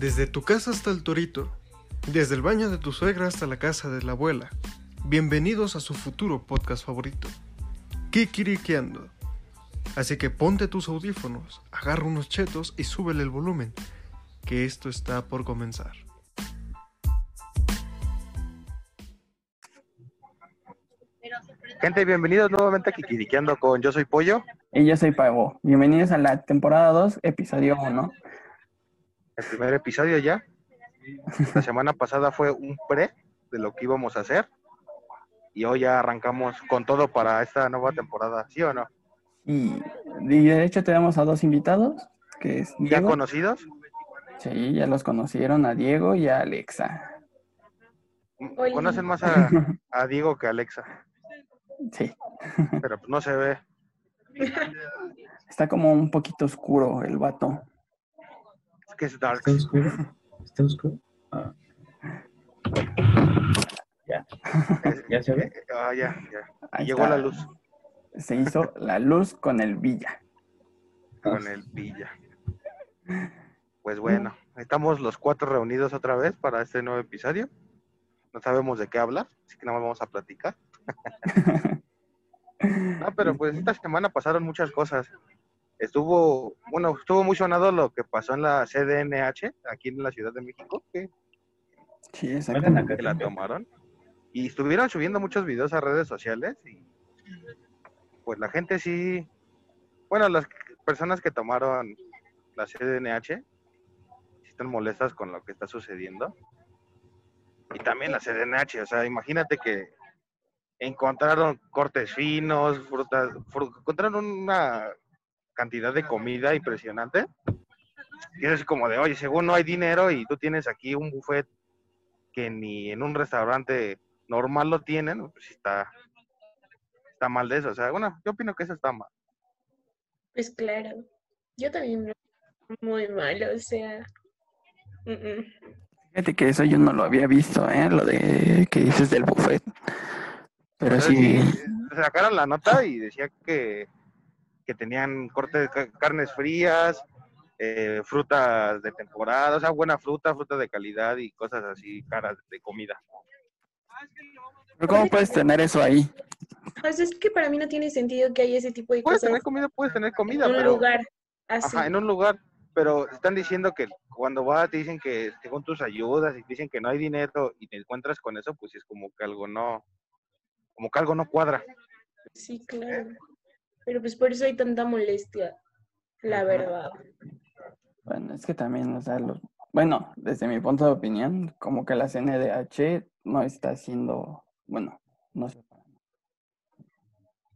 Desde tu casa hasta el torito, desde el baño de tu suegra hasta la casa de la abuela. Bienvenidos a su futuro podcast favorito, Kikiriqueando. Así que ponte tus audífonos, agarra unos chetos y súbele el volumen, que esto está por comenzar. Gente, bienvenidos nuevamente a Kikiriqueando con Yo Soy Pollo. Y yo soy Pago. Bienvenidos a la temporada 2, episodio 1. El primer episodio ya. La semana pasada fue un pre de lo que íbamos a hacer. Y hoy ya arrancamos con todo para esta nueva temporada, ¿sí o no? Y, y de hecho tenemos a dos invitados, que es ¿Ya Diego. conocidos? Sí, ya los conocieron, a Diego y a Alexa. Conocen más a, a Diego que a Alexa, Sí, pero pues no se ve. está como un poquito oscuro el vato. Es dark. ¿Está oscuro? ¿Está oscuro? Ah. Ya. ¿Ya se ve? Ah, ya, ya. Ahí Llegó está. la luz Se hizo la luz con el Villa. con el pilla. Pues bueno, estamos los cuatro reunidos otra vez para este nuevo episodio. No sabemos de qué hablar, así que nada más vamos a platicar. No, pero pues esta semana pasaron muchas cosas. Estuvo, bueno, estuvo muy sonado lo que pasó en la CDNH, aquí en la Ciudad de México, que, Sí, exactamente. que la tomaron. Y estuvieron subiendo muchos videos a redes sociales y pues la gente sí, bueno, las personas que tomaron la CDNH sí están molestas con lo que está sucediendo. Y también la CDNH, o sea, imagínate que encontraron cortes finos, frutas, fru- encontraron una cantidad de comida impresionante. Y es como de, oye, según no hay dinero y tú tienes aquí un buffet que ni en un restaurante normal lo tienen, pues está, está mal de eso. O sea, bueno, yo opino que eso está mal. Pues claro, yo también lo veo muy mal, o sea, mm, mm. Fíjate que eso yo no lo había visto, ¿eh? Lo de que dices del buffet. Pero O sea, sí, sacaron la nota y decía que, que tenían cortes de ca- carnes frías, eh, frutas de temporada, o sea, buena fruta, fruta de calidad y cosas así caras de comida. pero ¿cómo puedes tener eso ahí? Sea, es que para mí no tiene sentido que haya ese tipo de Puedes cosas tener comida, puedes tener comida, en un pero... lugar así. Ajá, en un lugar, pero están diciendo que cuando vas te dicen que según tus ayudas y te dicen que no hay dinero y te encuentras con eso, pues es como que algo no, como que algo no cuadra. Sí, claro. Pero pues por eso hay tanta molestia, la verdad. Bueno, es que también, o sea, los, bueno, desde mi punto de opinión, como que la CNDH no está haciendo, bueno, no sé,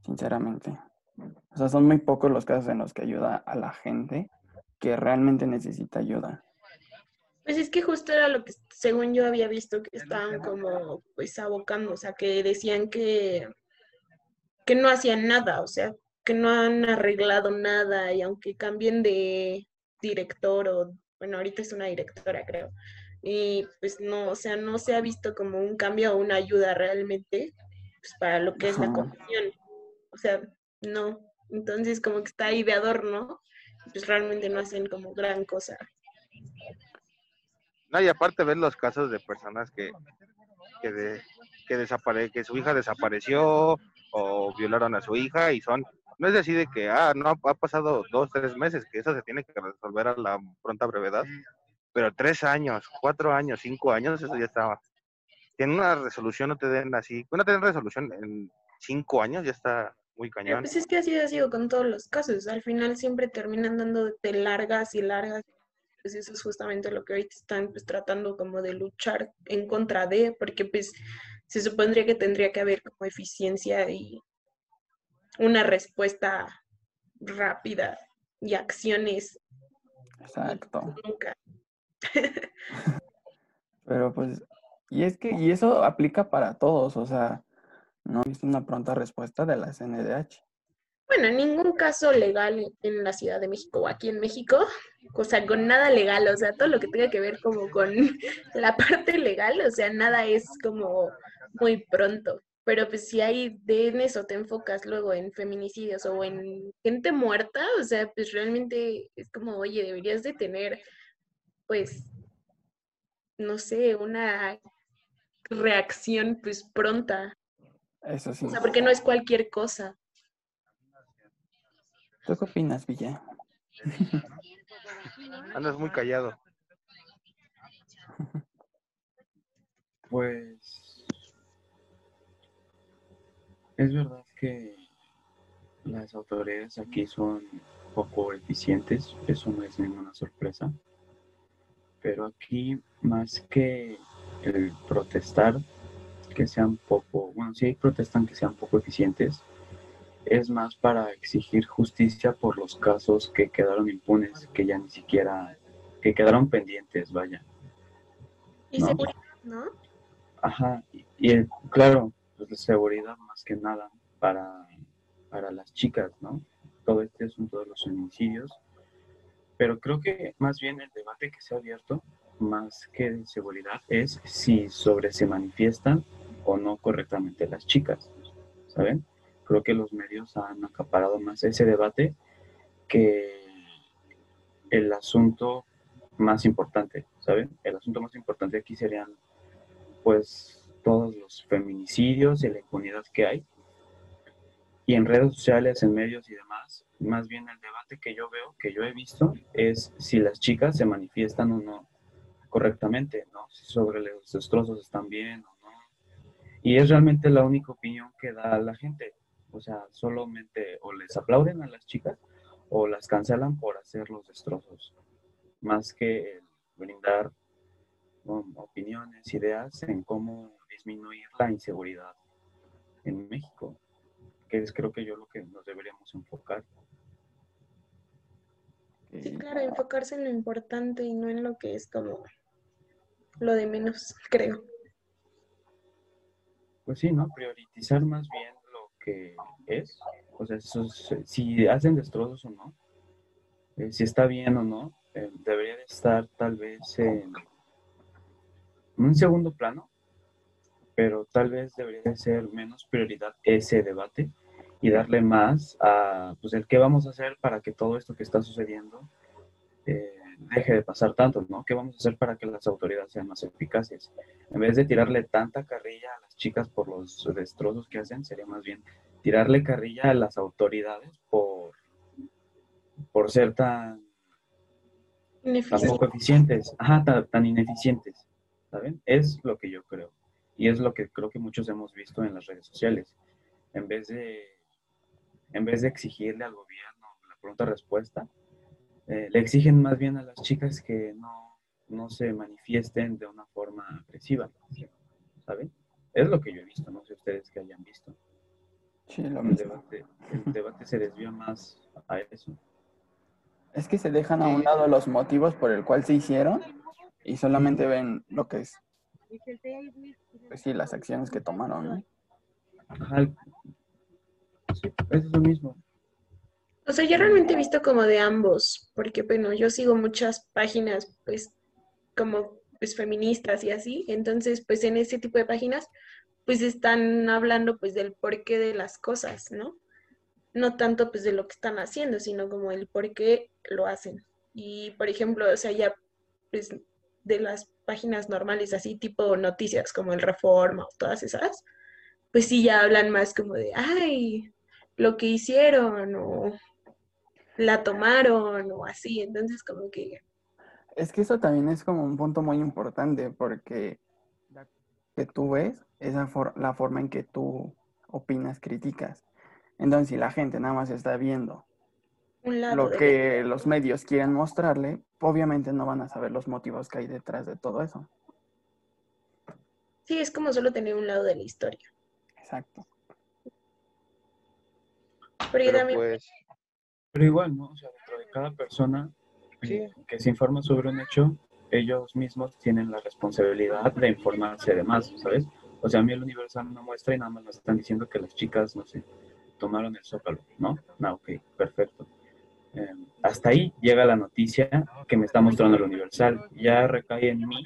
sinceramente. O sea, son muy pocos los casos en los que ayuda a la gente que realmente necesita ayuda. Pues es que justo era lo que según yo había visto que estaban como pues abocando, o sea, que decían que que no hacían nada, o sea, que no han arreglado nada y aunque cambien de director o bueno, ahorita es una directora, creo. Y pues no, o sea, no se ha visto como un cambio o una ayuda realmente pues, para lo que es la comisión. O sea, no. Entonces como que está ahí de adorno, pues realmente no hacen como gran cosa. No, y aparte ves los casos de personas que, que, de, que, desapare, que su hija desapareció o violaron a su hija y son, no es decir de que, ah, no, ha pasado dos, tres meses, que eso se tiene que resolver a la pronta brevedad, pero tres años, cuatro años, cinco años, eso ya estaba. Que en una resolución no te den así, una tener resolución en cinco años ya está muy cañón. pues es que así ha sido con todos los casos. Al final siempre terminan dándote largas y largas. Pues eso es justamente lo que ahorita están pues tratando como de luchar en contra de, porque pues se supondría que tendría que haber como eficiencia y una respuesta rápida y acciones Exacto. nunca. Pero pues, y es que, y eso aplica para todos, o sea, no es una pronta respuesta de la CNDH. Bueno, en ningún caso legal en la Ciudad de México o aquí en México, o sea, con nada legal, o sea, todo lo que tenga que ver como con la parte legal, o sea, nada es como muy pronto. Pero pues si hay de en eso te enfocas luego en feminicidios o en gente muerta, o sea, pues realmente es como, oye, deberías de tener pues no sé, una reacción pues pronta. Eso sí. O sea, porque no es cualquier cosa. ¿Tú qué opinas, Villa? Andas muy callado. Pues es verdad que las autoridades aquí son poco eficientes, eso no es ninguna sorpresa, pero aquí más que el protestar que sean poco, bueno, si protestan que sean poco eficientes, es más para exigir justicia por los casos que quedaron impunes, que ya ni siquiera, que quedaron pendientes, vaya. Y No. seguridad, ¿no? Ajá, y, y, eh, claro, pues la seguridad más que nada para, para las chicas, ¿no? Todo este asunto de los feminicidios. Pero creo que más bien el debate que se ha abierto, más que de seguridad, es si sobre se manifiestan o no correctamente las chicas, ¿saben? Creo que los medios han acaparado más ese debate que el asunto más importante, ¿saben? El asunto más importante aquí serían pues todos los feminicidios y la impunidad que hay. Y en redes sociales, en medios y demás, más bien el debate que yo veo, que yo he visto, es si las chicas se manifiestan o no correctamente, ¿no? Si sobre los destrozos están bien o no. Y es realmente la única opinión que da la gente. O sea, solamente o les aplauden a las chicas o las cancelan por hacer los destrozos. Más que brindar opiniones, ideas en cómo disminuir la inseguridad en México, que es creo que yo lo que nos deberíamos enfocar. Sí, claro, enfocarse en lo importante y no en lo que es como lo de menos, creo. Pues sí, ¿no? Priorizar más bien lo que es, o sea, eso es- si hacen destrozos o no, eh, si está bien o no, eh, debería de estar tal vez en un segundo plano, pero tal vez debería de ser menos prioridad ese debate y darle más a, pues, el qué vamos a hacer para que todo esto que está sucediendo eh, deje de pasar tanto, ¿no? ¿Qué vamos a hacer para que las autoridades sean más eficaces? En vez de tirarle tanta carrilla a las chicas por los destrozos que hacen, sería más bien tirarle carrilla a las autoridades por, por ser tan, poco eficientes, ajá, tan, tan ineficientes, ¿saben? Es lo que yo creo. Y es lo que creo que muchos hemos visto en las redes sociales. En vez de, en vez de exigirle al gobierno la pronta respuesta, eh, le exigen más bien a las chicas que no, no se manifiesten de una forma agresiva, ¿saben? Es lo que yo he visto, no sé ustedes que hayan visto. Sí, lo El mismo. debate, el debate se desvía más a eso. Es que se dejan a un lado los motivos por el cual se hicieron y solamente ven lo que es, pues sí, las acciones que tomaron, ¿no? Ajá, sí, es lo mismo. O sea, yo realmente he visto como de ambos, porque bueno, yo sigo muchas páginas, pues, como pues feministas y así, entonces, pues en ese tipo de páginas, pues están hablando pues del porqué de las cosas, ¿no? No tanto pues de lo que están haciendo, sino como el por qué lo hacen. Y por ejemplo, o sea, ya pues de las páginas normales, así tipo noticias como el Reforma o todas esas, pues sí ya hablan más como de, ay, lo que hicieron o la tomaron o así. Entonces, como que, Es que eso también es como un punto muy importante porque la que tú ves es la, for- la forma en que tú opinas, criticas. Entonces, si la gente nada más está viendo un lado lo que los medios quieren mostrarle, obviamente no van a saber los motivos que hay detrás de todo eso. Sí, es como solo tener un lado de la historia. Exacto. Pero yo Pero también, pues, Pero igual, ¿no? O sea, dentro de cada persona que se informa sobre un hecho, ellos mismos tienen la responsabilidad de informarse de más, ¿sabes? O sea, a mí el Universal no muestra y nada más nos están diciendo que las chicas, no sé, tomaron el zócalo, ¿no? No, ok, perfecto. Hasta ahí llega la noticia que me está mostrando el Universal. Ya recae en mí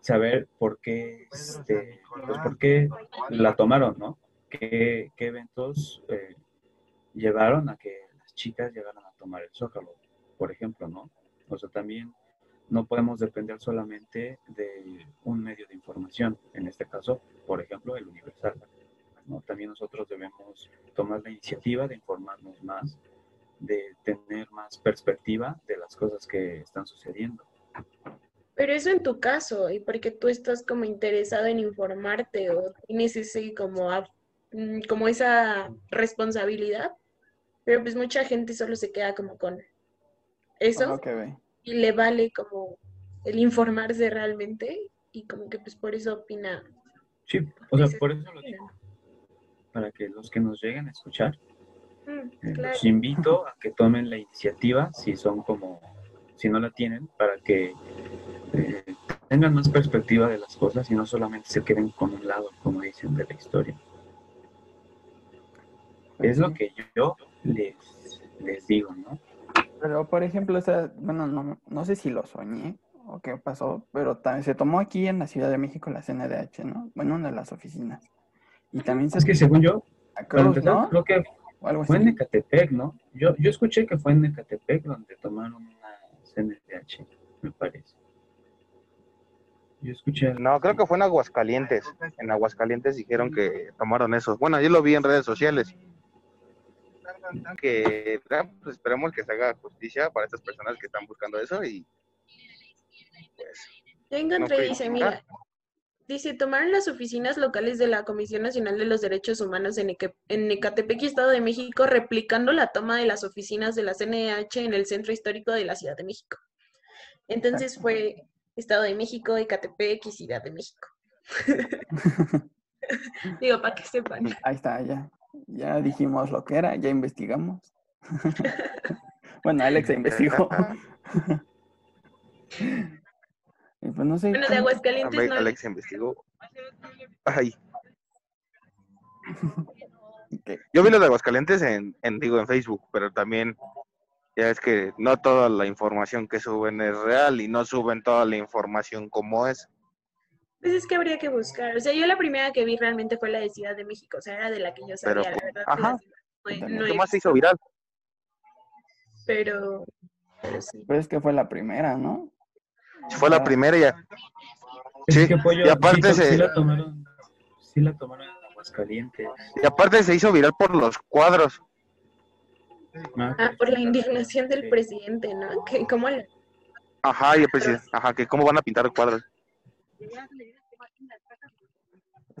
saber por qué, este, pues por qué la tomaron, ¿no? ¿Qué, qué eventos eh, llevaron a que las chicas llegaran a tomar el zócalo, por ejemplo, ¿no? O sea, también no podemos depender solamente de un medio de información, en este caso, por ejemplo, el Universal. También nosotros debemos tomar la iniciativa de informarnos más, de tener más perspectiva de las cosas que están sucediendo. Pero eso en tu caso, y porque tú estás como interesado en informarte o tienes ese como, a- mm, como esa responsabilidad, pero pues mucha gente solo se queda como con eso ve. y le vale como el informarse realmente y como que pues por eso opina. Sí, o sea, por eso lo digo, para que los que nos lleguen a escuchar, "Mm, eh, claro. los invito a que tomen la iniciativa, si son como, si no la tienen, para que eh, tengan más perspectiva de las cosas y no solamente se queden con un lado, como dicen, de la historia. Es lo que yo les, les digo, ¿no? Pero, por ejemplo, o sea, bueno, no, no sé si lo soñé o qué pasó, pero también se tomó aquí en la Ciudad de México la CNDH, ¿no? Bueno, una de las oficinas. Y también se Es que según yo, Cruz, empezar, ¿no? creo que O algo fue en. Ecatepec, ¿no? Yo, yo escuché que fue en Ecatepec donde tomaron una CNDH, me parece. Yo escuché algo No, creo que fue en Aguascalientes. En Aguascalientes dijeron que tomaron eso. Bueno, yo lo vi en redes sociales. Que ah, pues, esperemos que se haga justicia para estas personas que están buscando eso y pues Ya no encontré, fui. dice, Ah, mira, dice, tomaron las oficinas locales de la Comisión Nacional de los Derechos Humanos en, Eque- en Ecatepec y Estado de México, replicando la toma de las oficinas de la CNH en el Centro Histórico de la Ciudad de México. Entonces Exacto. fue Estado de México, Ecatepec y Ciudad de México. Digo, para que sepan. Ahí está, ya. Ya dijimos lo que era, ya investigamos. bueno, Alex investigó. y pues no sé. Bueno, de ¿cómo- Aguascalientes no. Alex investigó. Ay, yo vi lo de Aguascalientes en, en digo en Facebook, pero también ya es que no toda la información que suben es real y no suben toda la información como es. Pues es que habría que buscar. O sea, yo la primera que vi realmente fue la de Ciudad de México. O sea, era de la que yo Pero, sabía, la pues, verdad. ajá. las demás no he- También. no he ¿Qué más se hizo viral? Pero, pero sí. Pues es que fue la primera, ¿no? Fue la Ah, primera ya. Es Sí, que Pollo, y aparte sí, se- sí la tomaron, sí la tomaron en Aguascalientes. Y aparte se hizo viral por los cuadros. Ah, pues, por la sí, indignación del sí. presidente, ¿no? Que cómo le... Ajá, y el presidente, ajá, que cómo van a pintar cuadros.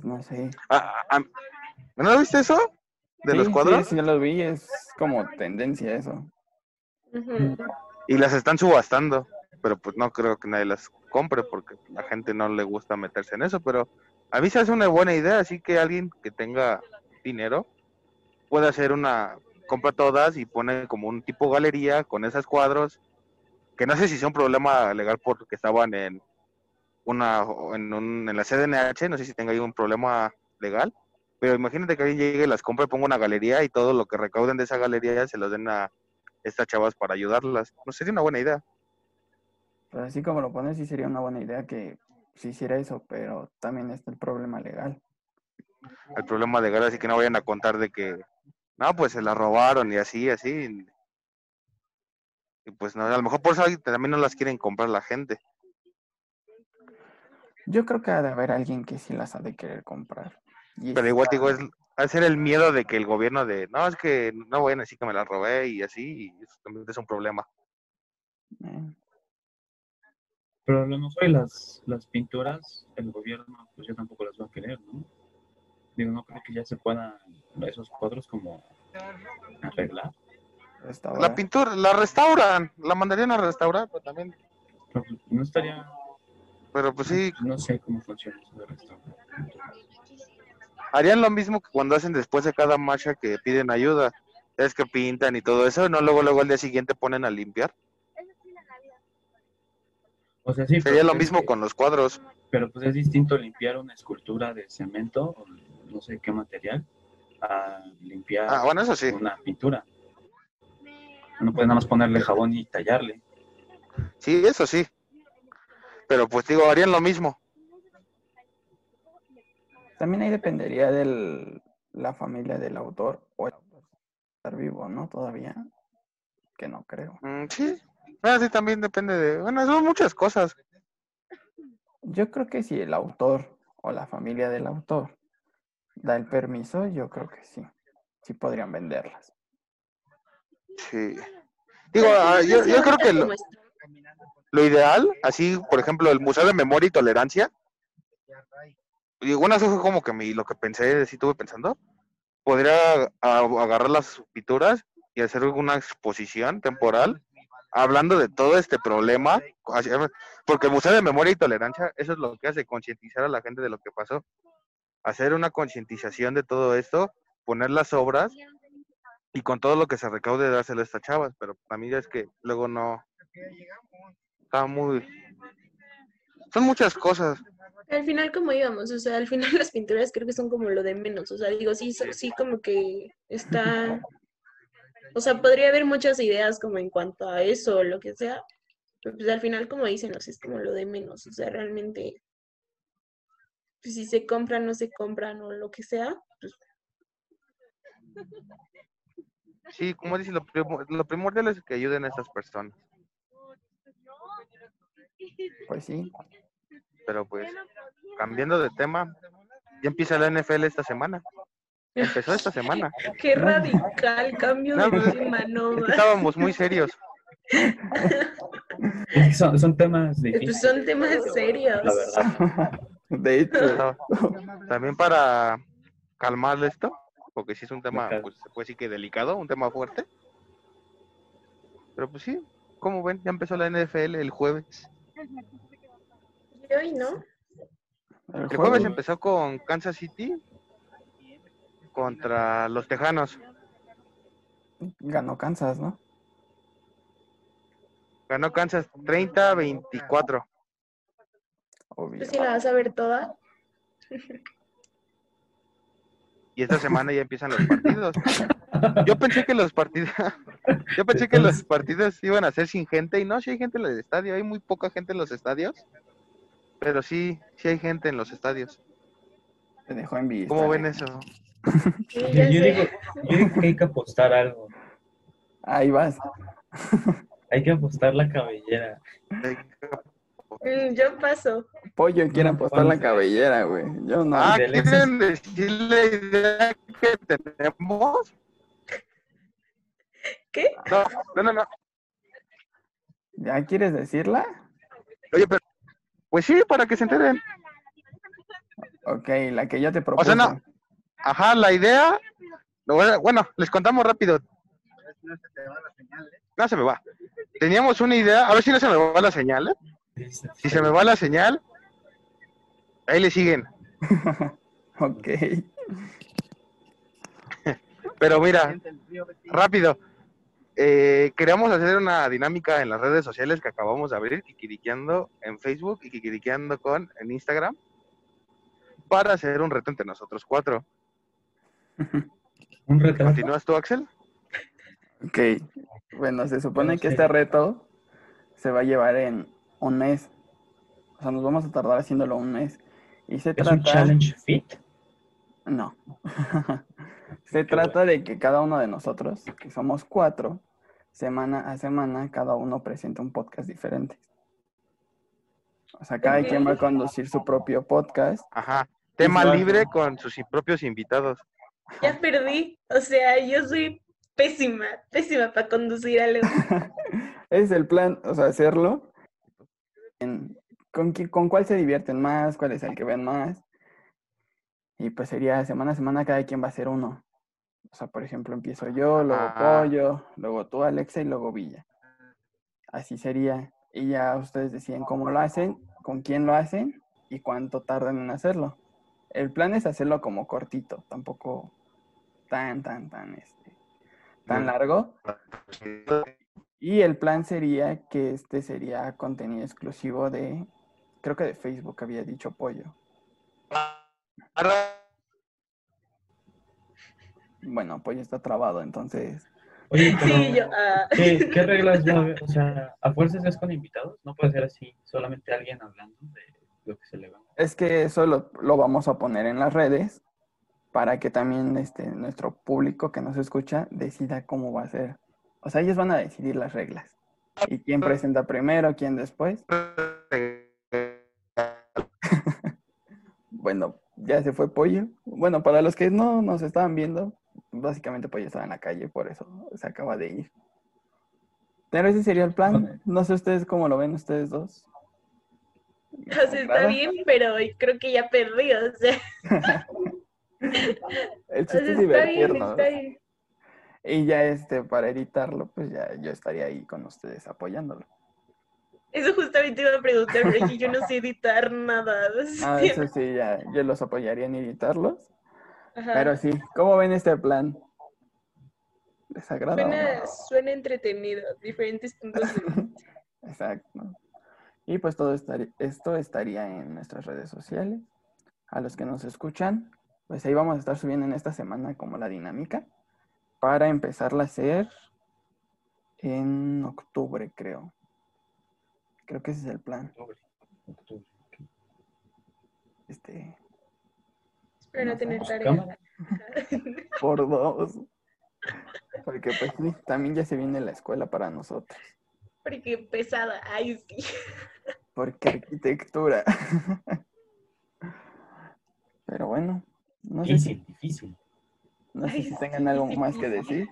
No sé. Ah, ah, ¿No viste eso? ¿De Sí, los sí, cuadros? Sí, lo vi, es como tendencia eso. Y las están subastando. Pero pues no creo que nadie las compre porque la gente no le gusta meterse en eso. Pero a mí se hace una buena idea. Así que alguien que tenga dinero puede hacer una. Compra todas y pone como un tipo galería con esos cuadros. Que no sé si sea un problema legal porque estaban en una en, un, en la CDNH. No sé si tenga ahí un problema legal. Pero imagínate que alguien llegue, las compre, ponga una galería y todo lo que recauden de esa galería se los den a estas chavas para ayudarlas. No sería una buena idea. Pero así como lo pones, sí sería una buena idea que se hiciera eso, pero también está el problema legal. El problema legal, así que no vayan a contar de que, no, pues se la robaron y así, así. Y pues no, a lo mejor por eso también no las quieren comprar la gente. Yo creo que ha de haber alguien que sí las ha de querer comprar. Y Pero igual digo, es hacer el miedo de que el gobierno de, no, es que no vayan a decir que me la robé y así, y eso también es un problema. eh, Pero a lo mejor y las, las pinturas, el gobierno, pues ya tampoco las va a querer, ¿no? Digo, no creo que ya se puedan esos cuadros como arreglar. restaurar. La pintura, la restauran, la mandarían a restaurar, pero también, Pero pues, no estaría, pero pues sí, no sé cómo funciona eso de restaurar. harían lo mismo que cuando hacen después de cada marcha que piden ayuda. Es que pintan y todo eso, no luego luego al día siguiente ponen a limpiar. O sea, sí. Sería lo mismo que- con los cuadros. Pero pues es distinto limpiar una escultura de cemento o no sé qué material a limpiar Ah, bueno, eso sí. una pintura. No puedes nada más ponerle jabón y tallarle. Sí, eso sí. Pero pues digo, harían lo mismo. También ahí dependería de la familia del autor o el autor estar vivo, ¿no? Todavía. Que no creo. Mm, sí, Ah, sí, también depende de... Bueno, son muchas cosas. Yo creo que si el autor o la familia del autor da el permiso, yo creo que sí. Sí podrían venderlas. Sí. Digo, ah, yo, yo creo que lo, lo ideal, así, por ejemplo, el Museo de Memoria y Tolerancia, y una eso fue como que mi, lo que pensé, sí estuve pensando, podría agarrar las pinturas y hacer una exposición temporal hablando de todo este problema, porque el Museo de Memoria y Tolerancia, eso es lo que hace, concientizar a la gente de lo que pasó, hacer una concientización de todo esto, poner las obras y con todo lo que se recaude dárselo a estas chavas, pero a mí es que luego no, está muy, son muchas cosas, Al final, como íbamos, o sea, al final las pinturas creo que son como lo de menos, o sea, digo, sí, so- sí, como que está, o sea, podría haber muchas ideas como en cuanto a eso o lo que sea, pero pues al final, como dicen, o sea, es como lo de menos, o sea, realmente, pues si se compran, no se compran o lo que sea, pues Sí, como dices, lo, primo- lo primordial es que ayuden a estas personas. Pues sí. Pero pues, cambiando de tema, ya empieza la NFL esta semana. Empezó esta semana. qué radical cambio No, de pues, tema, no, Es que ma. estábamos muy serios. Son, son temas pues difíciles. son temas serios. La verdad. De hecho, También para calmar esto, porque sí es un tema, Delicado. pues se puede decir que delicado, un tema fuerte. Pero pues sí, como ven, ya empezó la NFL el jueves. Y hoy, ¿no? el jueves empezó con Kansas City contra los Tejanos. ganó Kansas, ¿no? Ganó Kansas 30-24. Obvio. ¿Tú sí la vas a ver toda? Y esta semana ya empiezan los partidos. Yo pensé que los partidos, yo pensé que los partidos iban a ser sin gente y no, sí hay gente en el estadio, hay muy poca gente en los estadios, pero sí, sí hay gente en los estadios. Te dejó en vista. ¿Cómo ven güey. eso? Sí, Yo, digo, yo digo que hay que apostar algo. Ahí vas. Hay que apostar la cabellera. Mm, yo paso. Pollo quiere No, apostar la cabellera, güey. Yo no. Ah, ¿quieren decir la idea que tenemos? ¿Qué? No, no, no, no. ¿Ya quieres decirla? Oye, pero, pues sí, para que se enteren. Ok, la que yo te propuse. O sea, no. Ajá, la idea, bueno, les contamos rápido. No se me va. Teníamos una idea, a ver si no se me va la señal. ¿eh? Si se me va la señal, ahí le siguen. Ok. Pero mira, rápido. Eh, queríamos hacer una dinámica en las redes sociales que acabamos de abrir, Kikiriqueando en Facebook y Kikiriqueando con en Instagram, para hacer un reto entre nosotros cuatro. Un. ¿Continúas tú, Axel? Ok. Bueno, se supone No que este reto se va a llevar en un mes. O sea, nos vamos a tardar haciéndolo un mes. Y se Es trata. un challenge fit. No. Se trata de que cada uno de nosotros, que somos cuatro, semana a semana, cada uno presenta un podcast diferente. O sea, cada quien va a conducir su propio podcast. Ajá. Tema libre con sus propios invitados. Ya perdí. O sea, yo soy pésima, pésima para conducir algo. Ese es el plan, o sea, hacerlo. en- con, qui- ¿Con cuál se divierten más? ¿Cuál es el que ven más? Y pues sería semana a semana cada quien va a hacer uno. O sea, por ejemplo, empiezo yo, luego Ah. Pollo, luego tú, Alexa, y luego Villa. Así sería. Y ya ustedes deciden cómo lo hacen, con quién lo hacen y cuánto tardan en hacerlo. El plan es hacerlo como cortito, tampoco tan, tan, tan, este, tan largo. Y el plan sería que este sería contenido exclusivo de, creo que de Facebook había dicho Pollo. Bueno, Pollo está trabado, entonces Oye, pero Sí, yo. ah, ¿qué, qué reglas va a haber? O sea, ¿a fuerzas es con invitados? No puede ser así, solamente alguien hablando de lo que se le va. es que eso lo, lo vamos a poner en las redes para que también este, nuestro público que nos escucha decida cómo va a ser. O sea, ellos van a decidir las reglas. ¿Y quién presenta primero, quién después? Bueno, ya se fue Pollo. Bueno, para los que no nos estaban viendo, básicamente Pollo estaba en la calle, por eso se acaba de ir. Pero ese sería el plan. No sé ustedes cómo lo ven ustedes dos. O sea, está bien, pero creo que ya perdí, o sea, El o sea, chiste es está bien, divertirnos. está bien. Y ya este, para editarlo, pues ya yo estaría ahí con ustedes apoyándolo. Eso justamente iba a preguntar, porque yo no sé editar nada. o Ah, eso sí, ya, yo los apoyaría en editarlos. ajá. Pero sí, ¿cómo ven este plan? ¿Les agrada o no? Suena, suena entretenido, diferentes puntos de vista. Exacto. Y pues todo estaría, esto estaría en nuestras redes sociales. A los que nos escuchan, pues ahí vamos a estar subiendo en esta semana como la dinámica para empezarla a hacer en octubre, creo. Creo que ese es el plan. Octubre, octubre. Este, Espero no tener tarea. por dos. Porque pues sí, también ya se viene la escuela para nosotros. Porque pesada, ay sí. Porque arquitectura. Pero bueno, no sé si, Difícil, difícil. no sé Ay, si tengan algo más que decir.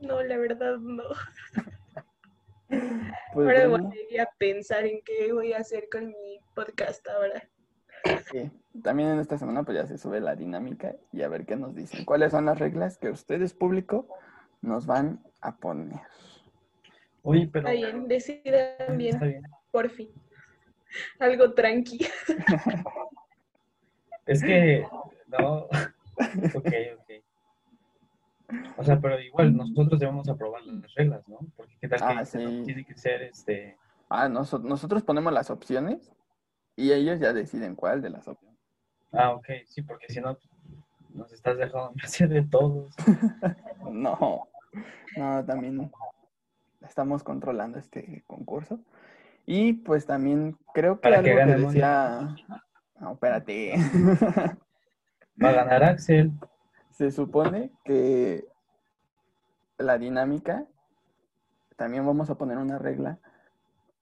No, la verdad no. Pues ahora bueno, voy a pensar en qué voy a hacer con mi podcast ahora. sí. También en esta semana pues ya se sube la dinámica y a ver qué nos dicen. ¿Cuáles son las reglas que ustedes, público, nos van a poner? Oye, pero. Está bien, decidan Está bien, bien. Por fin. Algo tranqui. Es que. No. Ok, ok. O sea, pero igual nosotros debemos aprobar las reglas, ¿no? Porque qué tal que Ah, sí. tiene que ser este. Ah, noso- nosotros ponemos las opciones y ellos ya deciden cuál de las opciones. Ah, ok, sí, porque si no, nos estás dejando hacer de todos. No, no, también estamos controlando este concurso. Y pues también creo que algo que que decía... No, espérate. Va a ganar Axel. Se supone que la dinámica, también vamos a poner una regla,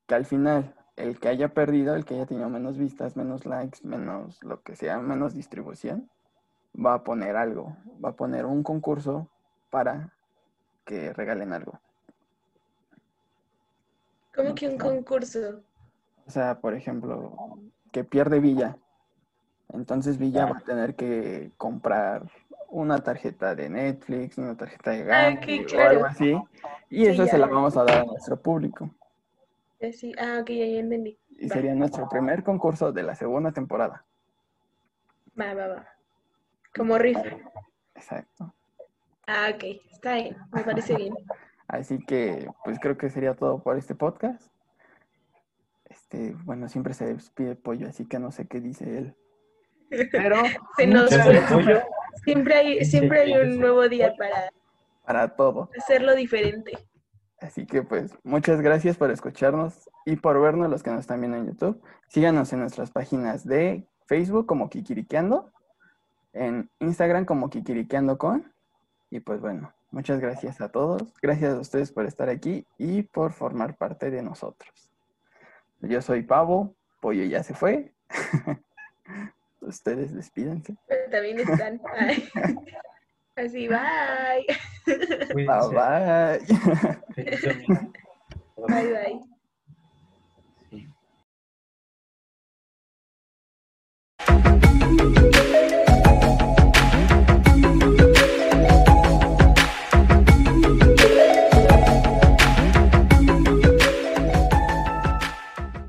que al final el que haya perdido, el que haya tenido menos vistas, menos likes, menos lo que sea, menos distribución, va a poner algo, va a poner un concurso para que regalen algo. Como que un concurso. O sea, por ejemplo, que pierde Villa. Entonces Villa va a tener que comprar una tarjeta de Netflix, una tarjeta de Ah, Gandhi o algo así. Y Sí, eso ya. se la vamos a dar a nuestro público. Así, ah, ok, ya, ya entendí. Y Va. sería nuestro primer concurso de la segunda temporada. Va, va, va. Como rifa. Exacto. Ah, ok, está bien, me parece bien. Así que, pues creo que sería todo por este podcast. Este, bueno, siempre se despide Pollo, así que no sé qué dice él. Pero Se nos pollo. Siempre hay, siempre hay un nuevo día para para todo. hacerlo diferente. Así que pues muchas gracias por escucharnos y por vernos los que nos están viendo en YouTube. Síganos en nuestras páginas de Facebook como Kikiriqueando, en Instagram como Kikiriqueando con. Y pues bueno, Muchas gracias a todos. Gracias a ustedes por estar aquí y por formar parte de nosotros. Yo soy Pavo, Pollo ya se fue. ustedes despídense. También están. Así, bye. Bye, bye. Bye, bye.